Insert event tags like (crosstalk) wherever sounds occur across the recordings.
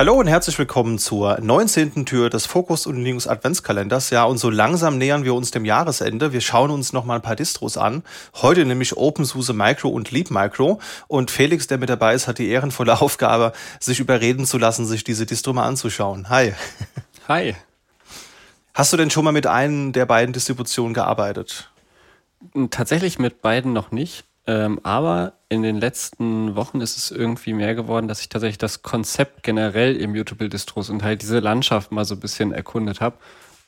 Hallo und herzlich willkommen zur 19. Tür des Fokus und Linux Adventskalenders. Ja, und so langsam nähern wir uns dem Jahresende. Wir schauen uns noch mal ein paar Distros an. Heute nämlich OpenSUSE Micro und Leap Micro. Und Felix, der mit dabei ist, hat die ehrenvolle (laughs) Aufgabe, sich überreden zu lassen, sich diese Distro mal anzuschauen. Hi. Hi. Hast du denn schon mal mit einem der beiden Distributionen gearbeitet? Tatsächlich mit beiden noch nicht. Ähm, aber in den letzten Wochen ist es irgendwie mehr geworden, dass ich tatsächlich das Konzept generell Immutable Distros und halt diese Landschaft mal so ein bisschen erkundet habe.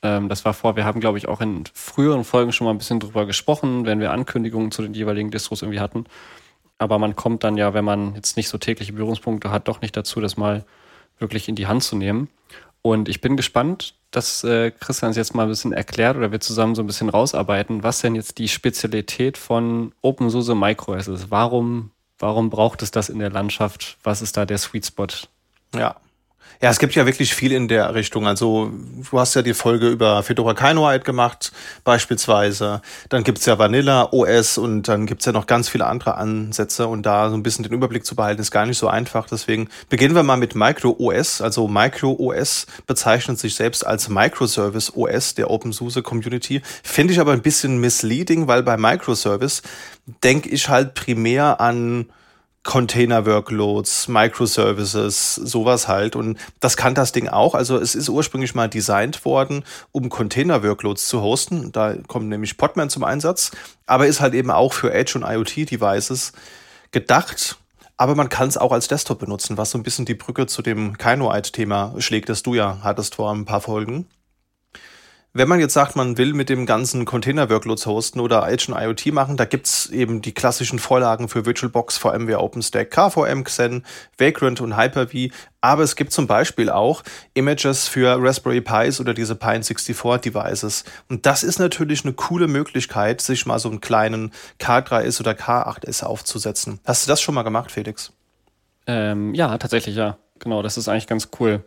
Ähm, das war vor, wir haben, glaube ich, auch in früheren Folgen schon mal ein bisschen drüber gesprochen, wenn wir Ankündigungen zu den jeweiligen Distros irgendwie hatten. Aber man kommt dann ja, wenn man jetzt nicht so tägliche Berührungspunkte hat, doch nicht dazu, das mal wirklich in die Hand zu nehmen. Und ich bin gespannt, dass äh, Christian es jetzt mal ein bisschen erklärt oder wir zusammen so ein bisschen rausarbeiten, was denn jetzt die Spezialität von OpenSUSE MicroOS ist. Warum, warum braucht es das in der Landschaft? Was ist da der Sweet Spot? Ja, ja, es gibt ja wirklich viel in der Richtung. Also du hast ja die Folge über Fedora Kinoite gemacht, beispielsweise. Dann gibt's ja Vanilla OS und dann gibt's ja noch ganz viele andere Ansätze. Und da so ein bisschen den Überblick zu behalten, ist gar nicht so einfach. Deswegen beginnen wir mal mit Micro OS. Also Micro OS bezeichnet sich selbst als Microservice OS der OpenSUSE Community. Finde ich aber ein bisschen misleading, weil bei Microservice denke ich halt primär an Container-Workloads, Microservices, sowas halt. Und das kann das Ding auch. Also es ist ursprünglich mal designt worden, um Container-Workloads zu hosten. Da kommt nämlich Podman zum Einsatz. Aber ist halt eben auch für Edge und IoT-Devices gedacht. Aber man kann es auch als Desktop benutzen, was so ein bisschen die Brücke zu dem Kinoite-Thema schlägt, das du ja hattest vor ein paar Folgen. Wenn man jetzt sagt, man will mit dem ganzen Container-Workloads hosten oder und IoT machen, da gibt's eben die klassischen Vorlagen für VirtualBox, VMware OpenStack, KVM, Xen, Vagrant und Hyper-V. Aber es gibt zum Beispiel auch Images für Raspberry Pis oder diese Pine 64 Devices. Und das ist natürlich eine coole Möglichkeit, sich mal so einen kleinen K3S oder K8S aufzusetzen. Hast du das schon mal gemacht, Felix? Ähm, ja, tatsächlich ja. Genau, das ist eigentlich ganz cool.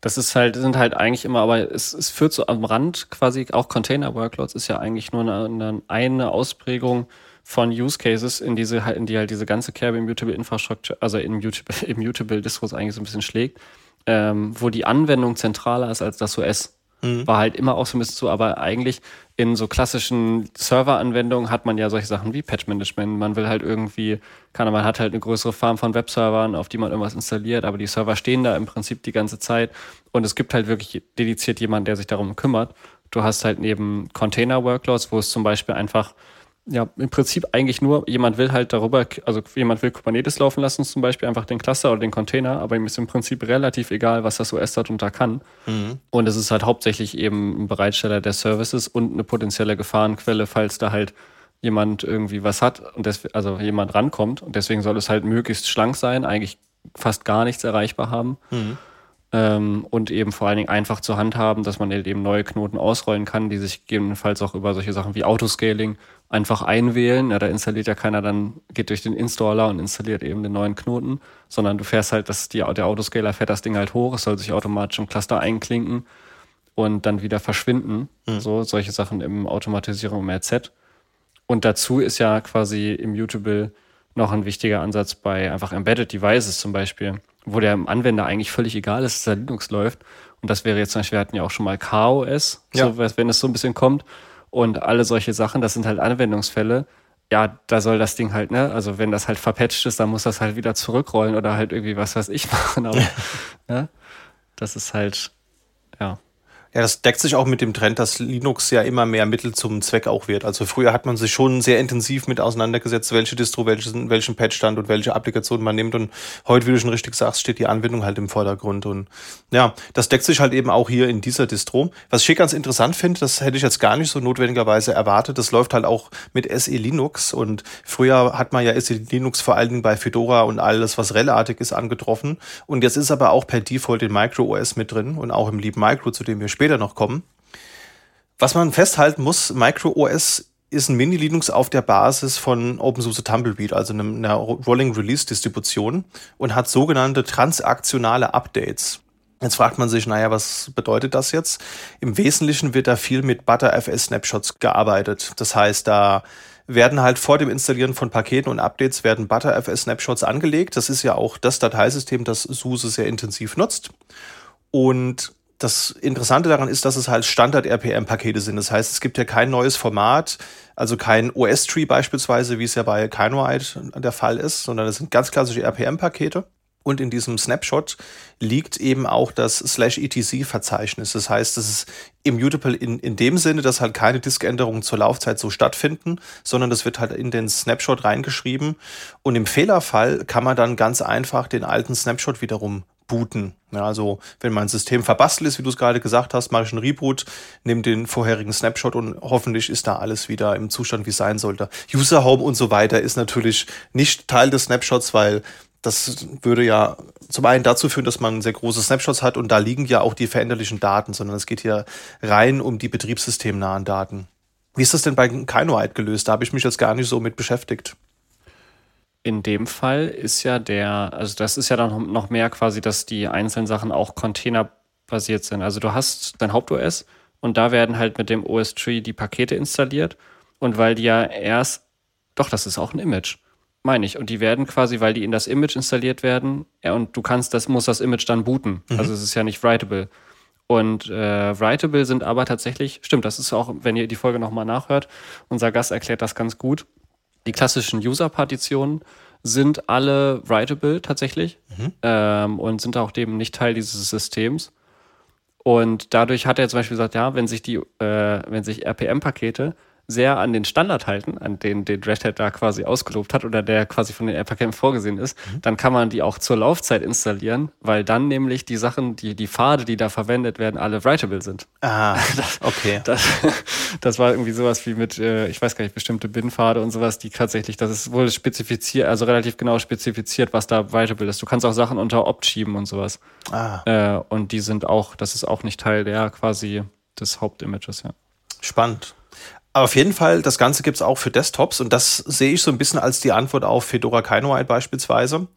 Das ist halt, sind halt eigentlich immer, aber es, es führt so am Rand quasi, auch Container-Workloads ist ja eigentlich nur eine, eine Ausprägung von Use Cases, in diese in die halt diese ganze Care Immutable Infrastructure, also Immutable, Immutable Distros eigentlich so ein bisschen schlägt, ähm, wo die Anwendung zentraler ist als das OS. Mhm. War halt immer auch so ein bisschen so, aber eigentlich in so klassischen Server-Anwendungen hat man ja solche Sachen wie Patch-Management. Man will halt irgendwie, kann man hat halt eine größere Farm von Webservern, auf die man irgendwas installiert, aber die Server stehen da im Prinzip die ganze Zeit. Und es gibt halt wirklich dediziert jemanden, der sich darum kümmert. Du hast halt neben Container-Workloads, wo es zum Beispiel einfach ja, im Prinzip eigentlich nur, jemand will halt darüber, also jemand will Kubernetes laufen lassen, zum Beispiel einfach den Cluster oder den Container, aber ihm ist im Prinzip relativ egal, was das OS darunter kann. Mhm. Und es ist halt hauptsächlich eben ein Bereitsteller der Services und eine potenzielle Gefahrenquelle, falls da halt jemand irgendwie was hat und des, also jemand rankommt. Und deswegen soll es halt möglichst schlank sein, eigentlich fast gar nichts erreichbar haben. Mhm. Ähm, und eben vor allen Dingen einfach zur Hand haben, dass man eben neue Knoten ausrollen kann, die sich gegebenenfalls auch über solche Sachen wie Autoscaling einfach einwählen. Ja, da installiert ja keiner dann, geht durch den Installer und installiert eben den neuen Knoten, sondern du fährst halt, dass die, der Autoscaler fährt das Ding halt hoch, es soll sich automatisch im Cluster einklinken und dann wieder verschwinden. Mhm. So, solche Sachen im Automatisierung im RZ. Und dazu ist ja quasi Immutable noch ein wichtiger Ansatz bei einfach Embedded Devices zum Beispiel, wo der Anwender eigentlich völlig egal ist, dass da Linux läuft. Und das wäre jetzt zum Beispiel, wir hatten ja auch schon mal KOS, ja. so, wenn es so ein bisschen kommt und alle solche Sachen, das sind halt Anwendungsfälle. Ja, da soll das Ding halt, ne, also wenn das halt verpatcht ist, dann muss das halt wieder zurückrollen oder halt irgendwie was weiß ich (laughs) machen. Aber ja, das ist halt, ja. Ja, das deckt sich auch mit dem Trend, dass Linux ja immer mehr Mittel zum Zweck auch wird. Also früher hat man sich schon sehr intensiv mit auseinandergesetzt, welche Distro, welchen, welchen Patchstand und welche Applikation man nimmt. Und heute, wie du schon richtig sagst, steht die Anwendung halt im Vordergrund. Und ja, das deckt sich halt eben auch hier in dieser Distro. Was ich hier ganz interessant finde, das hätte ich jetzt gar nicht so notwendigerweise erwartet. Das läuft halt auch mit SE Linux. Und früher hat man ja SE Linux vor allen Dingen bei Fedora und alles, was rellartig ist, angetroffen. Und jetzt ist aber auch per Default in Micro OS mit drin und auch im Leap Micro, zu dem wir später später noch kommen. Was man festhalten muss, Micro OS ist ein Mini-Linux auf der Basis von OpenSUSE Tumbleweed, also einer Rolling Release Distribution und hat sogenannte transaktionale Updates. Jetzt fragt man sich, naja, was bedeutet das jetzt? Im Wesentlichen wird da viel mit ButterFS Snapshots gearbeitet. Das heißt, da werden halt vor dem Installieren von Paketen und Updates werden ButterFS-Snapshots angelegt. Das ist ja auch das Dateisystem, das SUSE sehr intensiv nutzt. Und das Interessante daran ist, dass es halt Standard-RPM-Pakete sind. Das heißt, es gibt ja kein neues Format, also kein OS-Tree beispielsweise, wie es ja bei Kinoite der Fall ist, sondern es sind ganz klassische RPM-Pakete. Und in diesem Snapshot liegt eben auch das slash etc-Verzeichnis. Das heißt, es ist immutable in, in dem Sinne, dass halt keine Diskänderungen zur Laufzeit so stattfinden, sondern das wird halt in den Snapshot reingeschrieben. Und im Fehlerfall kann man dann ganz einfach den alten Snapshot wiederum booten. Ja, also wenn mein System verbastelt ist, wie du es gerade gesagt hast, mache ich einen Reboot, nehme den vorherigen Snapshot und hoffentlich ist da alles wieder im Zustand, wie es sein sollte. User Home und so weiter ist natürlich nicht Teil des Snapshots, weil das würde ja zum einen dazu führen, dass man sehr große Snapshots hat und da liegen ja auch die veränderlichen Daten, sondern es geht hier rein um die betriebssystemnahen Daten. Wie ist das denn bei Kinoite gelöst? Da habe ich mich jetzt gar nicht so mit beschäftigt. In dem Fall ist ja der, also das ist ja dann noch mehr quasi, dass die einzelnen Sachen auch containerbasiert sind. Also du hast dein Haupt-OS und da werden halt mit dem OS-Tree die Pakete installiert und weil die ja erst, doch, das ist auch ein Image meine ich. Und die werden quasi, weil die in das Image installiert werden, ja, und du kannst, das muss das Image dann booten. Mhm. Also es ist ja nicht writable. Und äh, writable sind aber tatsächlich, stimmt, das ist auch, wenn ihr die Folge nochmal nachhört, unser Gast erklärt das ganz gut. Die klassischen User-Partitionen sind alle writable tatsächlich mhm. ähm, und sind auch dem nicht Teil dieses Systems. Und dadurch hat er zum Beispiel gesagt, ja, wenn sich die, äh, wenn sich RPM-Pakete sehr an den Standard halten, an den, den Red Hat da quasi ausgelobt hat oder der quasi von den App vorgesehen ist, mhm. dann kann man die auch zur Laufzeit installieren, weil dann nämlich die Sachen, die, die Pfade, die da verwendet werden, alle writable sind. Ah, (laughs) das, okay. Das, das war irgendwie sowas wie mit, äh, ich weiß gar nicht, bestimmte Bin-Pfade und sowas, die tatsächlich, das ist wohl spezifiziert, also relativ genau spezifiziert, was da writable ist. Du kannst auch Sachen unter Opt schieben und sowas. Ah. Äh, und die sind auch, das ist auch nicht Teil der quasi des Hauptimages, ja. Spannend. Auf jeden Fall, das Ganze gibt es auch für Desktops und das sehe ich so ein bisschen als die Antwort auf Fedora Kinoite beispielsweise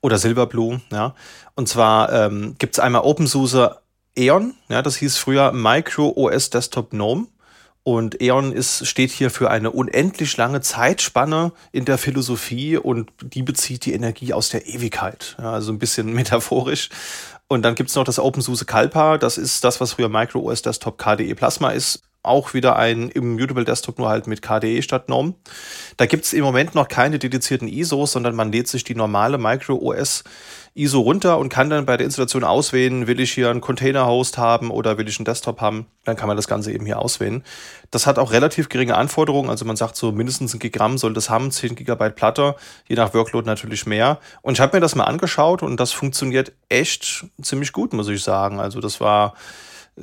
oder Silverblue. Ja. Und zwar ähm, gibt es einmal OpenSUSE Eon, ja, das hieß früher Micro OS Desktop GNOME. Und Eon ist, steht hier für eine unendlich lange Zeitspanne in der Philosophie und die bezieht die Energie aus der Ewigkeit. Ja, also ein bisschen (laughs) metaphorisch. Und dann gibt's noch das OpenSUSE Kalpa, das ist das, was früher Micro OS Desktop KDE Plasma ist auch wieder ein Immutable Desktop, nur halt mit KDE statt GNOME. Da gibt es im Moment noch keine dedizierten ISOs, sondern man lädt sich die normale Micro OS ISO runter und kann dann bei der Installation auswählen, will ich hier einen Container-Host haben oder will ich einen Desktop haben. Dann kann man das Ganze eben hier auswählen. Das hat auch relativ geringe Anforderungen. Also man sagt so mindestens ein Gigramm soll das haben, 10 Gigabyte Platte, je nach Workload natürlich mehr. Und ich habe mir das mal angeschaut und das funktioniert echt ziemlich gut, muss ich sagen. Also das war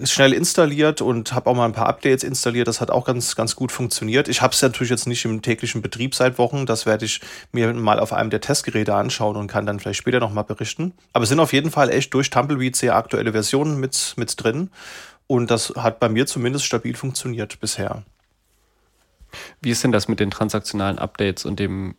schnell installiert und habe auch mal ein paar Updates installiert. Das hat auch ganz, ganz gut funktioniert. Ich habe es natürlich jetzt nicht im täglichen Betrieb seit Wochen. Das werde ich mir mal auf einem der Testgeräte anschauen und kann dann vielleicht später nochmal berichten. Aber es sind auf jeden Fall echt durch Tumbleweed sehr aktuelle Versionen mit, mit drin. Und das hat bei mir zumindest stabil funktioniert bisher. Wie ist denn das mit den transaktionalen Updates und dem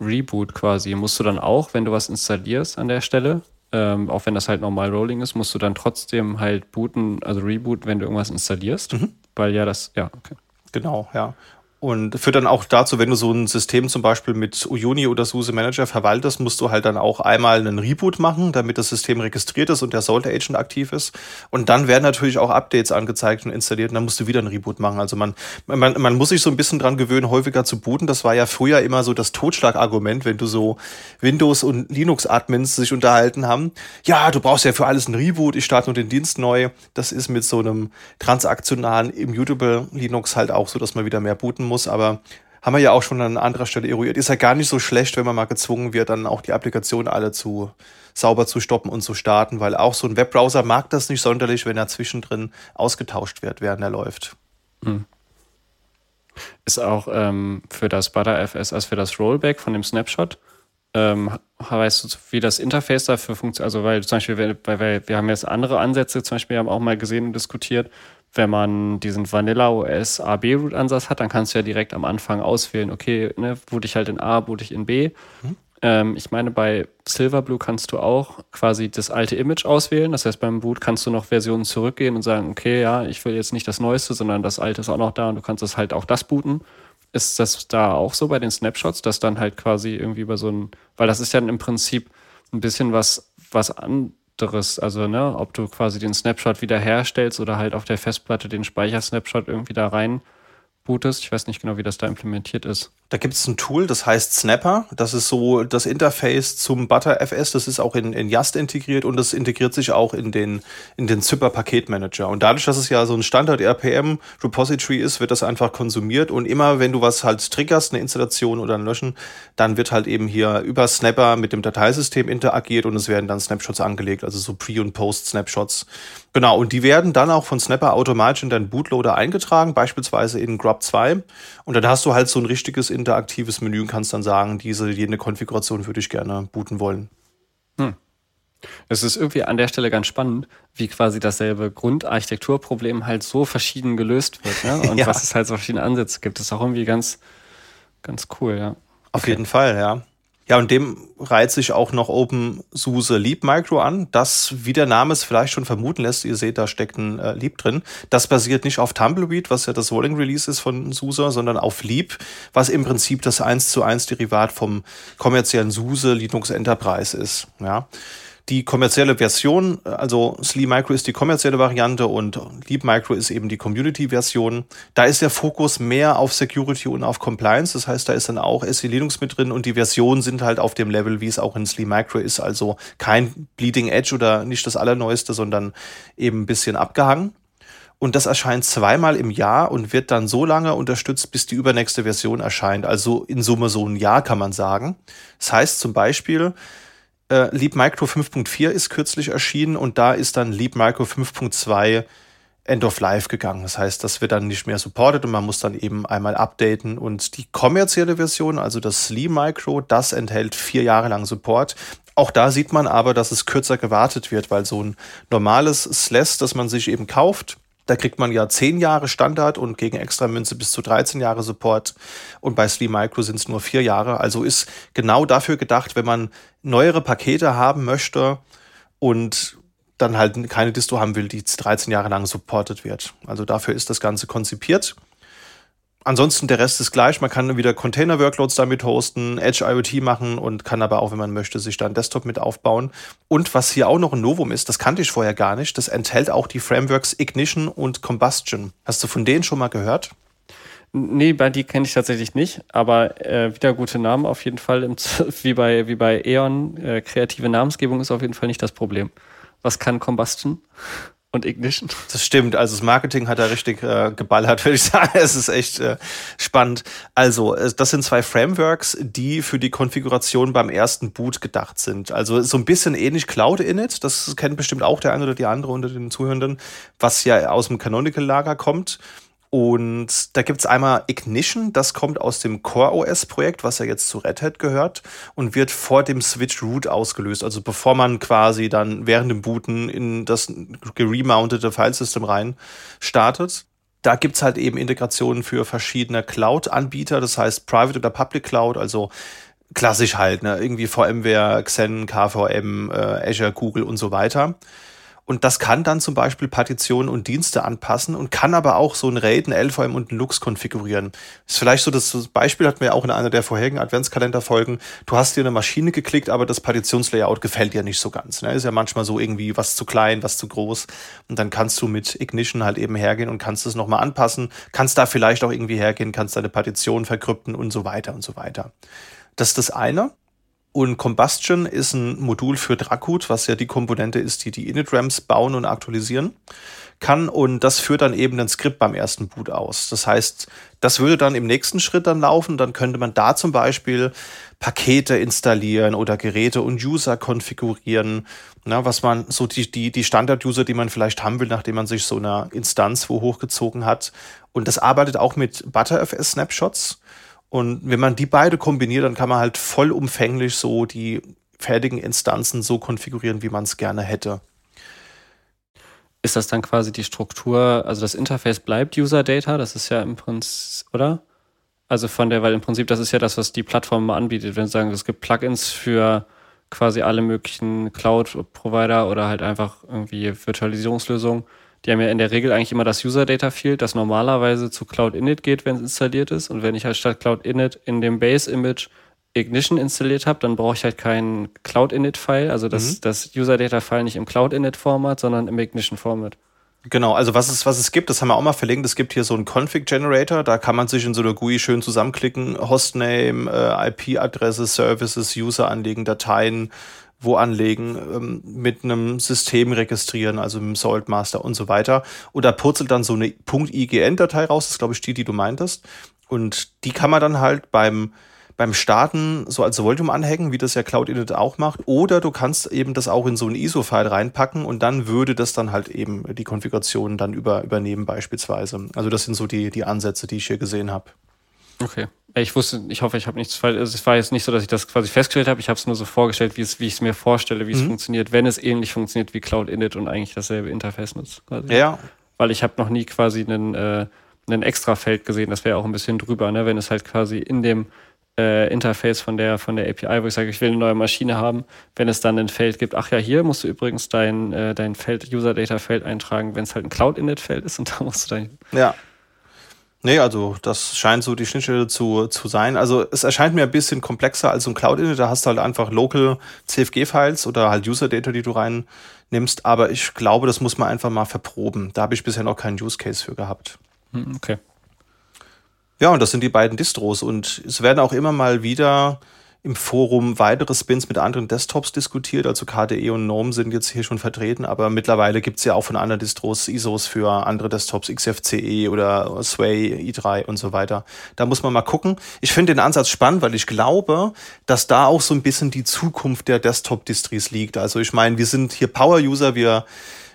Reboot quasi? Musst du dann auch, wenn du was installierst an der Stelle, ähm, auch wenn das halt normal Rolling ist, musst du dann trotzdem halt booten, also rebooten, wenn du irgendwas installierst. Mhm. Weil ja das, ja, okay. Genau, ja. Und führt dann auch dazu, wenn du so ein System zum Beispiel mit Uyuni oder SUSE Manager verwaltest, musst du halt dann auch einmal einen Reboot machen, damit das System registriert ist und der Salt Agent aktiv ist. Und dann werden natürlich auch Updates angezeigt und installiert und dann musst du wieder einen Reboot machen. Also man, man, man muss sich so ein bisschen dran gewöhnen, häufiger zu booten. Das war ja früher immer so das Totschlagargument, wenn du so Windows und Linux-Admins sich unterhalten haben. Ja, du brauchst ja für alles einen Reboot, ich starte nur den Dienst neu. Das ist mit so einem transaktionalen Immutable Linux halt auch so, dass man wieder mehr booten muss muss, aber haben wir ja auch schon an anderer Stelle eruiert. Ist ja gar nicht so schlecht, wenn man mal gezwungen wird, dann auch die Applikationen alle zu sauber zu stoppen und zu starten, weil auch so ein Webbrowser mag das nicht sonderlich, wenn er zwischendrin ausgetauscht wird, während er läuft. Hm. Ist auch ähm, für das ButterFS, also für das Rollback von dem Snapshot, ähm, weißt du, wie das Interface dafür funktioniert? Also, weil zum Beispiel, weil, weil wir haben jetzt andere Ansätze, zum Beispiel haben auch mal gesehen und diskutiert, wenn man diesen Vanilla OS A-B-Root-Ansatz hat, dann kannst du ja direkt am Anfang auswählen, okay, ne, boot ich halt in A, boot ich in B. Mhm. Ähm, ich meine, bei Silverblue kannst du auch quasi das alte Image auswählen. Das heißt, beim Boot kannst du noch Versionen zurückgehen und sagen, okay, ja, ich will jetzt nicht das Neueste, sondern das alte ist auch noch da und du kannst es halt auch das booten. Ist das da auch so bei den Snapshots, dass dann halt quasi irgendwie über so ein, weil das ist ja im Prinzip ein bisschen was, was anderes, also ne, ob du quasi den Snapshot wiederherstellst oder halt auf der Festplatte den Speichersnapshot irgendwie da rein bootest. Ich weiß nicht genau, wie das da implementiert ist. Da gibt es ein Tool, das heißt Snapper. Das ist so das Interface zum ButterFS. Das ist auch in, in Yast integriert und das integriert sich auch in den, in den Zypper Paketmanager. Und dadurch, dass es ja so ein Standard RPM Repository ist, wird das einfach konsumiert. Und immer, wenn du was halt triggerst, eine Installation oder ein Löschen, dann wird halt eben hier über Snapper mit dem Dateisystem interagiert und es werden dann Snapshots angelegt, also so Pre- und Post-Snapshots. Genau, und die werden dann auch von Snapper automatisch in deinen Bootloader eingetragen, beispielsweise in Grub 2. Und dann hast du halt so ein richtiges interaktives Menü und kannst dann sagen, diese jene Konfiguration würde ich gerne booten wollen. Hm. Es ist irgendwie an der Stelle ganz spannend, wie quasi dasselbe Grundarchitekturproblem halt so verschieden gelöst wird. Ne? (laughs) Und ja. was es halt so verschiedene Ansätze gibt, das ist auch irgendwie ganz, ganz cool, ja. Auf okay. jeden Fall, ja. Ja, und dem reiht sich auch noch OpenSUSE Leap Micro an. Das, wie der Name es vielleicht schon vermuten lässt, ihr seht, da steckt ein äh, Leap drin. Das basiert nicht auf Tumbleweed, was ja das Rolling Release ist von SUSE, sondern auf Leap, was im Prinzip das 1 zu 1 Derivat vom kommerziellen SUSE Linux Enterprise ist. Ja. Die kommerzielle Version, also Slee Micro ist die kommerzielle Variante und Leap Micro ist eben die Community-Version. Da ist der Fokus mehr auf Security und auf Compliance. Das heißt, da ist dann auch SE Linux mit drin und die Versionen sind halt auf dem Level, wie es auch in Slee Micro ist. Also kein Bleeding Edge oder nicht das Allerneueste, sondern eben ein bisschen abgehangen. Und das erscheint zweimal im Jahr und wird dann so lange unterstützt, bis die übernächste Version erscheint. Also in Summe so ein Jahr kann man sagen. Das heißt zum Beispiel, äh, Leap Micro 5.4 ist kürzlich erschienen und da ist dann Leap Micro 5.2 End of Life gegangen. Das heißt, das wird dann nicht mehr supported und man muss dann eben einmal updaten. Und die kommerzielle Version, also das Slee Micro, das enthält vier Jahre lang Support. Auch da sieht man aber, dass es kürzer gewartet wird, weil so ein normales SLES, das man sich eben kauft, da kriegt man ja 10 Jahre Standard und gegen extra Münze bis zu 13 Jahre Support. Und bei Slee Micro sind es nur 4 Jahre. Also ist genau dafür gedacht, wenn man neuere Pakete haben möchte und dann halt keine Disto haben will, die 13 Jahre lang supportet wird. Also dafür ist das Ganze konzipiert. Ansonsten der Rest ist gleich. Man kann wieder Container-Workloads damit hosten, Edge IoT machen und kann aber auch, wenn man möchte, sich da einen Desktop mit aufbauen. Und was hier auch noch ein Novum ist, das kannte ich vorher gar nicht, das enthält auch die Frameworks Ignition und Combustion. Hast du von denen schon mal gehört? Nee, bei die kenne ich tatsächlich nicht, aber äh, wieder gute Namen auf jeden Fall. Im, (laughs) wie, bei, wie bei E.ON, äh, kreative Namensgebung ist auf jeden Fall nicht das Problem. Was kann Combustion? Und Ignition. Das stimmt. Also das Marketing hat da richtig äh, geballert, würde ich sagen. (laughs) Es ist echt äh, spannend. Also, äh, das sind zwei Frameworks, die für die Konfiguration beim ersten Boot gedacht sind. Also so ein bisschen ähnlich Cloud Init. Das kennt bestimmt auch der eine oder die andere unter den Zuhörenden, was ja aus dem Canonical-Lager kommt. Und da gibt's einmal Ignition, das kommt aus dem Core OS Projekt, was ja jetzt zu Red Hat gehört und wird vor dem Switch Root ausgelöst. Also bevor man quasi dann während dem Booten in das geremountete Filesystem rein startet. Da gibt's halt eben Integrationen für verschiedene Cloud-Anbieter, das heißt Private oder Public Cloud, also klassisch halt, ne? irgendwie VMware, Xen, KVM, äh, Azure, Google und so weiter. Und das kann dann zum Beispiel Partitionen und Dienste anpassen und kann aber auch so ein RAID, ein LVM und ein Lux konfigurieren. Ist vielleicht so das Beispiel, hatten wir auch in einer der vorherigen Adventskalenderfolgen. Du hast dir eine Maschine geklickt, aber das Partitionslayout gefällt dir nicht so ganz. Ne? Ist ja manchmal so irgendwie was zu klein, was zu groß. Und dann kannst du mit Ignition halt eben hergehen und kannst es nochmal anpassen. Kannst da vielleicht auch irgendwie hergehen, kannst deine Partition verkrypten und so weiter und so weiter. Das ist das eine. Und Combustion ist ein Modul für Dracud, was ja die Komponente ist, die die Init-RAMs bauen und aktualisieren kann. Und das führt dann eben ein Skript beim ersten Boot aus. Das heißt, das würde dann im nächsten Schritt dann laufen. Dann könnte man da zum Beispiel Pakete installieren oder Geräte und User konfigurieren. Na, was man so die, die, die Standard-User, die man vielleicht haben will, nachdem man sich so eine Instanz wo hochgezogen hat. Und das arbeitet auch mit ButterFS-Snapshots. Und wenn man die beide kombiniert, dann kann man halt vollumfänglich so die fertigen Instanzen so konfigurieren, wie man es gerne hätte. Ist das dann quasi die Struktur, also das Interface bleibt User Data, das ist ja im Prinzip, oder? Also von der, weil im Prinzip das ist ja das, was die Plattform mal anbietet. Wenn sie sagen, es gibt Plugins für quasi alle möglichen Cloud-Provider oder halt einfach irgendwie Virtualisierungslösungen, Die haben ja in der Regel eigentlich immer das User Data Field, das normalerweise zu Cloud Init geht, wenn es installiert ist. Und wenn ich halt statt Cloud Init in dem Base Image Ignition installiert habe, dann brauche ich halt keinen Cloud Init File, also das, mhm. das User Data File nicht im Cloud Init Format, sondern im Ignition Format. Genau, also was es, was es gibt, das haben wir auch mal verlinkt. Es gibt hier so einen Config-Generator, da kann man sich in so einer GUI schön zusammenklicken, Hostname, äh, IP-Adresse, Services, User anlegen, Dateien, wo anlegen, ähm, mit einem System registrieren, also mit dem Saltmaster und so weiter. Und da purzelt dann so eine .ign-Datei raus, das glaube ich die, die du meintest. Und die kann man dann halt beim beim Starten so als Volume anhängen, wie das ja Cloud Init auch macht. Oder du kannst eben das auch in so ein ISO-File reinpacken und dann würde das dann halt eben die Konfiguration dann über, übernehmen beispielsweise. Also das sind so die, die Ansätze, die ich hier gesehen habe. Okay. Ich wusste, ich hoffe, ich habe nichts falsch. Also es war jetzt nicht so, dass ich das quasi festgestellt habe. Ich habe es nur so vorgestellt, wie, es, wie ich es mir vorstelle, wie mhm. es funktioniert, wenn es ähnlich funktioniert wie Cloud Init und eigentlich dasselbe Interface nutzt. Quasi. Ja. Weil ich habe noch nie quasi einen, äh, einen extra Feld gesehen. Das wäre auch ein bisschen drüber, ne? wenn es halt quasi in dem äh, Interface von der, von der API, wo ich sage, ich will eine neue Maschine haben, wenn es dann ein Feld gibt, ach ja, hier musst du übrigens dein, äh, dein Feld, User Data Feld eintragen, wenn es halt ein Cloud-Init-Feld ist und (laughs) da musst du dann. Ja. Nee, also das scheint so die Schnittstelle zu, zu sein. Also es erscheint mir ein bisschen komplexer als so ein Cloud-Init. Da hast du halt einfach Local CFG-Files oder halt User-Data, die du reinnimmst. Aber ich glaube, das muss man einfach mal verproben. Da habe ich bisher noch keinen Use-Case für gehabt. Hm, okay. Ja, und das sind die beiden Distros. Und es werden auch immer mal wieder im Forum weitere Spins mit anderen Desktops diskutiert. Also KDE und GNOME sind jetzt hier schon vertreten, aber mittlerweile gibt es ja auch von anderen Distros ISOs für andere Desktops, XFCE oder Sway, i3 und so weiter. Da muss man mal gucken. Ich finde den Ansatz spannend, weil ich glaube, dass da auch so ein bisschen die Zukunft der Desktop-Distries liegt. Also ich meine, wir sind hier Power-User, wir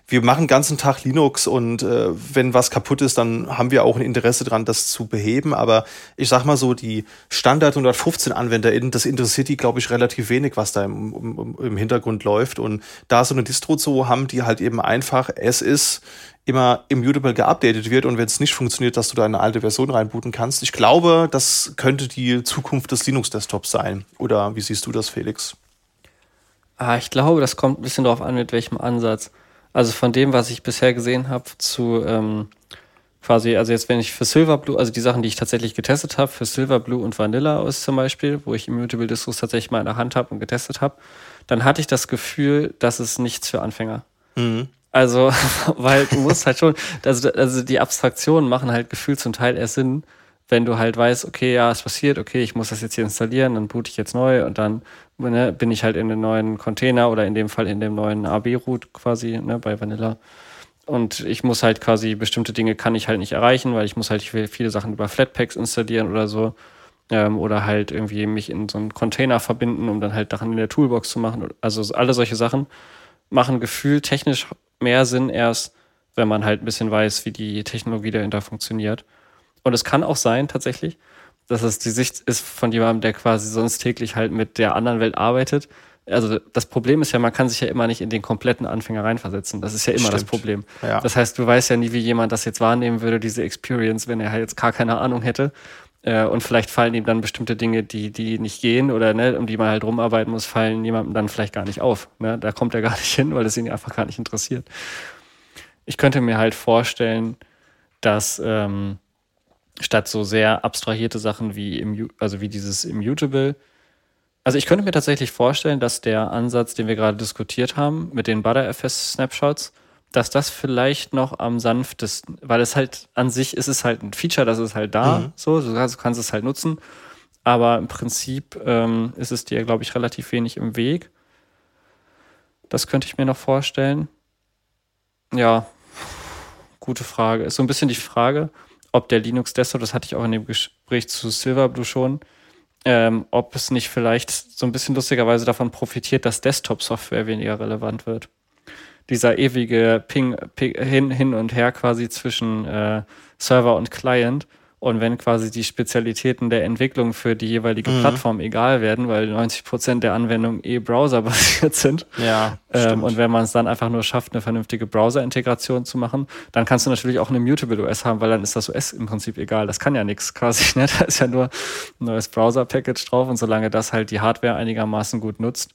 wir machen den ganzen Tag Linux und äh, wenn was kaputt ist, dann haben wir auch ein Interesse dran, das zu beheben. Aber ich sag mal so, die Standard 115 AnwenderInnen, das interessiert die, glaube ich, relativ wenig, was da im, im, im Hintergrund läuft. Und da so eine Distro zu haben, die halt eben einfach, es ist immer immutable geupdatet wird und wenn es nicht funktioniert, dass du da eine alte Version reinbooten kannst. Ich glaube, das könnte die Zukunft des Linux-Desktops sein. Oder wie siehst du das, Felix? Ah, ich glaube, das kommt ein bisschen darauf an, mit welchem Ansatz. Also von dem, was ich bisher gesehen habe, zu ähm, quasi, also jetzt wenn ich für Silverblue, also die Sachen, die ich tatsächlich getestet habe, für Silverblue und Vanilla aus zum Beispiel, wo ich Immutable Distros tatsächlich mal in der Hand habe und getestet habe, dann hatte ich das Gefühl, dass es nichts für Anfänger. Mhm. Also, (laughs) weil du musst halt schon, also, also die Abstraktionen machen halt gefühlt zum Teil erst Sinn, wenn du halt weißt, okay, ja, es passiert, okay, ich muss das jetzt hier installieren, dann boot ich jetzt neu und dann ne, bin ich halt in den neuen Container oder in dem Fall in dem neuen AB-Root quasi, ne, bei Vanilla. Und ich muss halt quasi bestimmte Dinge kann ich halt nicht erreichen, weil ich muss halt viele Sachen über Flatpaks installieren oder so. Ähm, oder halt irgendwie mich in so einen Container verbinden, um dann halt Sachen in der Toolbox zu machen. Also alle solche Sachen machen gefühlt technisch mehr Sinn erst, wenn man halt ein bisschen weiß, wie die Technologie dahinter funktioniert. Und es kann auch sein, tatsächlich, dass es die Sicht ist von jemandem, der quasi sonst täglich halt mit der anderen Welt arbeitet. Also das Problem ist ja, man kann sich ja immer nicht in den kompletten Anfänger reinversetzen. Das ist ja immer Stimmt. das Problem. Ja. Das heißt, du weißt ja nie, wie jemand das jetzt wahrnehmen würde, diese Experience, wenn er halt jetzt gar keine Ahnung hätte. Äh, und vielleicht fallen ihm dann bestimmte Dinge, die, die nicht gehen oder ne, um die man halt rumarbeiten muss, fallen jemandem dann vielleicht gar nicht auf. Ne? Da kommt er (laughs) gar nicht hin, weil es ihn einfach gar nicht interessiert. Ich könnte mir halt vorstellen, dass ähm, statt so sehr abstrahierte Sachen wie, im, also wie dieses Immutable. Also ich könnte mir tatsächlich vorstellen, dass der Ansatz, den wir gerade diskutiert haben, mit den ButterFS-Snapshots, dass das vielleicht noch am sanftesten, weil es halt an sich ist es halt ein Feature, das ist halt da, mhm. so, du kannst, du kannst, es halt nutzen, aber im Prinzip ähm, ist es dir, glaube ich, relativ wenig im Weg. Das könnte ich mir noch vorstellen. Ja, gute Frage. Ist so ein bisschen die Frage, ob der Linux Desktop, das hatte ich auch in dem Gespräch zu Silverblue schon, ähm, ob es nicht vielleicht so ein bisschen lustigerweise davon profitiert, dass Desktop-Software weniger relevant wird. Dieser ewige Ping, Ping hin, hin und her quasi zwischen äh, Server und Client und wenn quasi die Spezialitäten der Entwicklung für die jeweilige mhm. Plattform egal werden, weil 90 Prozent der Anwendungen eh browserbasiert (laughs) sind. Ja. Ähm, und wenn man es dann einfach nur schafft, eine vernünftige Browser-Integration zu machen, dann kannst du natürlich auch eine Mutable OS haben, weil dann ist das OS im Prinzip egal. Das kann ja nichts quasi. (laughs) Ne? Da ist ja nur ein neues Browser-Package drauf und solange das halt die Hardware einigermaßen gut nutzt.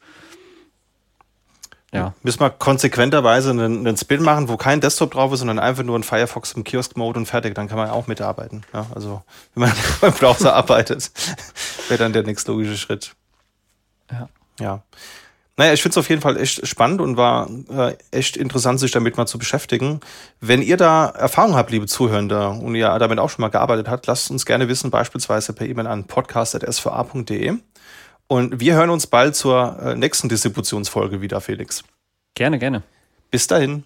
Ja. Müssen wir konsequenterweise einen, einen Spin machen, wo kein Desktop drauf ist, sondern einfach nur ein Firefox im Kiosk-Mode und fertig. Dann kann man auch mitarbeiten. Ja, also, wenn man (laughs) beim Browser arbeitet, (laughs) wäre dann der nächste logische Schritt. Ja. Ja. Naja, ich finde es auf jeden Fall echt spannend und war äh, echt interessant, sich damit mal zu beschäftigen. Wenn ihr da Erfahrung habt, liebe Zuhörende, und ihr damit auch schon mal gearbeitet habt, lasst uns gerne wissen, beispielsweise per E-Mail an podcast.sva.de. Und wir hören uns bald zur äh, nächsten Distributionsfolge wieder, Felix. Gerne, gerne. Bis dahin.